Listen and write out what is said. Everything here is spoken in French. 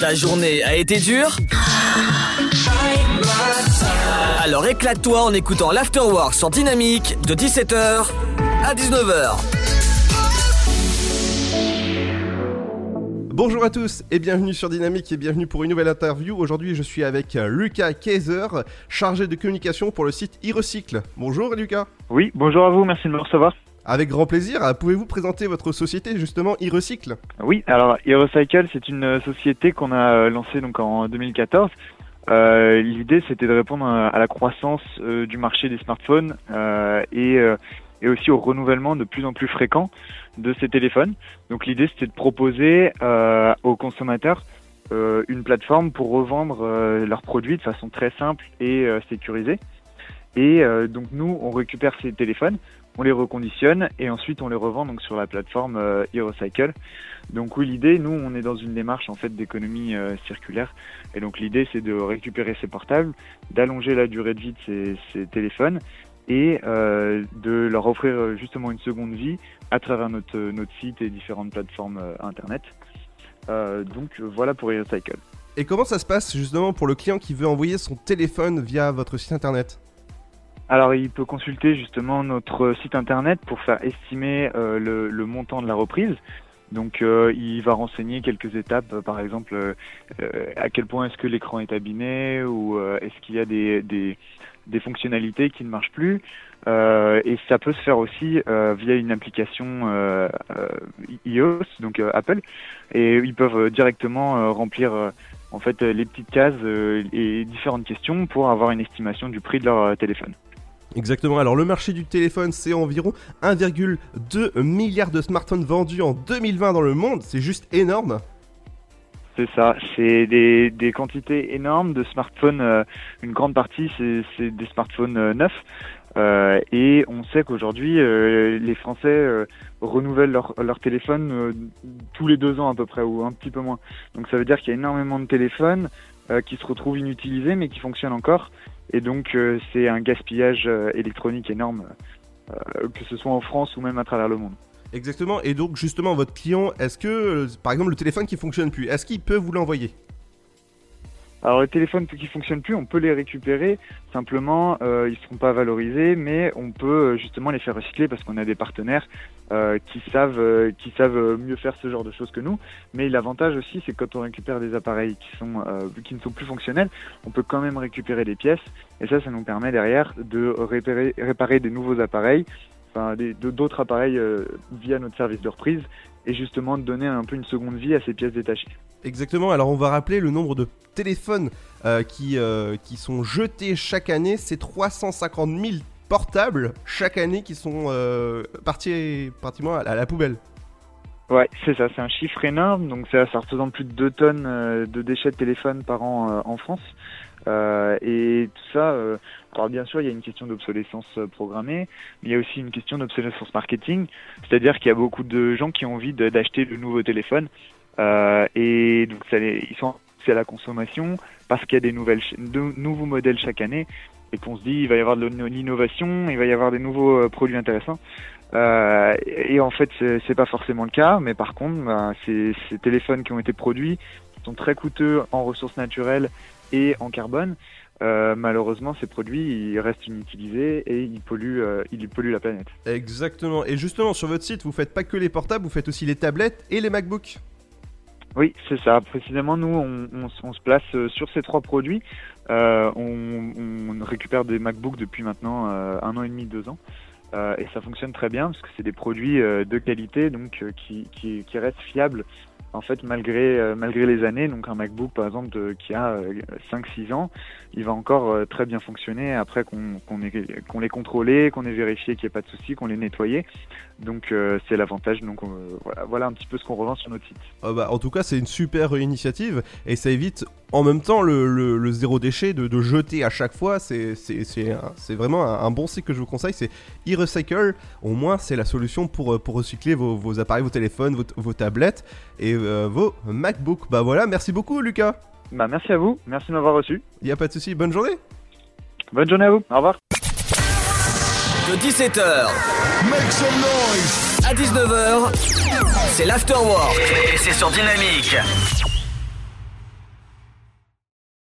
Ta journée a été dure Alors éclate-toi en écoutant l'Afterwork sur Dynamique de 17h à 19h. Bonjour à tous et bienvenue sur Dynamique et bienvenue pour une nouvelle interview. Aujourd'hui, je suis avec euh, Lucas Kaiser, chargé de communication pour le site e-recycle. Bonjour Lucas. Oui, bonjour à vous, merci de me recevoir. Avec grand plaisir. Euh, Pouvez-vous présenter votre société justement e-recycle Oui, alors e-recycle, c'est une euh, société qu'on a lancée donc en 2014. Euh, L'idée, c'était de répondre à la croissance euh, du marché des smartphones euh, et, et aussi au renouvellement de plus en plus fréquent de ces téléphones. Donc l'idée, c'était de proposer aux consommateurs une plateforme pour revendre leurs produits de façon très simple et sécurisée. Et donc nous, on récupère ces téléphones, on les reconditionne et ensuite on les revend donc sur la plateforme euh, e-recycle. Donc oui, l'idée, nous, on est dans une démarche en fait d'économie euh, circulaire. Et donc l'idée, c'est de récupérer ces portables, d'allonger la durée de vie de ces, téléphones et euh, de leur offrir justement une seconde vie à travers notre, notre site et différentes plateformes internet. donc voilà pour e-recycle. Et comment ça se passe justement pour le client qui veut envoyer son téléphone via votre site internet? Alors, il peut consulter justement notre site internet pour faire estimer euh, le, montant de la reprise. Donc, euh, il va renseigner quelques étapes, euh, par exemple, à quel point est-ce que l'écran est abîmé ou est-ce qu'il y a des, des, des, fonctionnalités qui ne marchent plus. et ça peut se faire aussi via une application iOS, donc Apple, et ils peuvent directement remplir en fait les petites cases et différentes questions pour avoir une estimation du prix de leur téléphone. Exactement, alors le marché du téléphone, c'est environ 1,2 milliard de smartphones vendus en 2020 dans le monde, c'est juste énorme. C'est ça, c'est des, quantités énormes de smartphones, euh, une grande partie c'est des smartphones euh, neufs. Euh, et on sait qu'aujourd'hui, les Français renouvellent leur téléphone tous les deux ans à peu près, ou un petit peu moins. Donc ça veut dire qu'il y a énormément de téléphones qui se retrouvent inutilisés, mais qui fonctionnent encore. Et donc euh, c'est un gaspillage euh, électronique énorme, euh, que ce soit en France ou même à travers le monde. Exactement, et donc justement votre client, est-ce que par exemple le téléphone qui fonctionne plus, est-ce qu'il peut vous l'envoyer? Alors les téléphones qui fonctionnent plus, on peut les récupérer. Simplement, euh, ils seront pas valorisés, mais on peut euh, justement les faire recycler parce qu'on a des partenaires qui savent euh, qui savent mieux faire ce genre de choses que nous. Mais l'avantage aussi, c'est que quand on récupère des appareils qui sont qui ne sont plus fonctionnels, on peut quand même récupérer des pièces. Et ça, ça nous permet derrière de réparer, réparer des nouveaux appareils, enfin d'autres appareils via notre service de reprise, et justement de donner un peu une seconde vie à ces pièces détachées. Exactement, alors on va rappeler le nombre de téléphones euh, qui, euh, qui sont jetés chaque année, c'est 350 000 portables chaque année qui sont euh, partis, pratiquement à la poubelle. Ouais, c'est ça, c'est un chiffre énorme, donc ça, ça représente plus de 2 tonnes de déchets de téléphone par an en France. Et tout ça, alors bien sûr, il y a une question d'obsolescence programmée, mais il y a aussi une question d'obsolescence marketing, c'est-à-dire qu'il y a beaucoup de gens qui ont envie d'acheter le nouveau téléphone, euh, et donc ça, ils sont à la consommation parce qu'il y a des nouvelles, de, nouveaux modèles chaque année et qu'on se dit il va y avoir de l'innovation, il va y avoir des nouveaux euh, produits intéressants. Euh, et en fait, c'est pas forcément le cas, mais par contre, ces, ces, téléphones qui ont été produits sont très coûteux en ressources naturelles et en carbone. Euh, malheureusement, ces produits ils restent inutilisés et ils polluent, euh, ils polluent la planète. Exactement. Et justement, sur votre site, vous faites pas que les portables, vous faites aussi les tablettes et les MacBooks. Oui, c'est ça. Précisément, nous, on, on, se place euh, sur ces trois produits. Euh, on, on, récupère des MacBooks depuis maintenant un an et demi, deux ans. Euh, et ça fonctionne très bien parce que c'est des produits euh, de qualité, donc qui, qui, qui restent fiables en fait, malgré, euh, malgré les années, donc un MacBook par exemple qui a 5-6 euh, ans, il va encore euh, très bien fonctionner après qu'on qu'on qu'on l'ait contrôlé, qu'on ait vérifié qu'il n'y ait pas de souci, qu'on l'ait nettoyé. Donc c'est l'avantage. Donc voilà, voilà un petit peu ce qu'on revend sur notre site. Ah bah, en tout cas, c'est une super initiative et ça évite en même temps le, le, zéro déchet de, de, jeter à chaque fois. C'est vraiment un, bon site que je vous conseille. C'est e-recycle. Au moins, c'est la solution pour, pour recycler vos, vos appareils, vos téléphones, vos, vos tablettes. Et euh, vos MacBooks. Bah voilà, merci beaucoup Lucas. Bah merci à vous, merci de m'avoir reçu. Y a pas de souci, bonne journée. Bonne journée à vous, au revoir. De 17h Make some noise. à 19h, c'est l'afterwork et c'est sur Dynamique.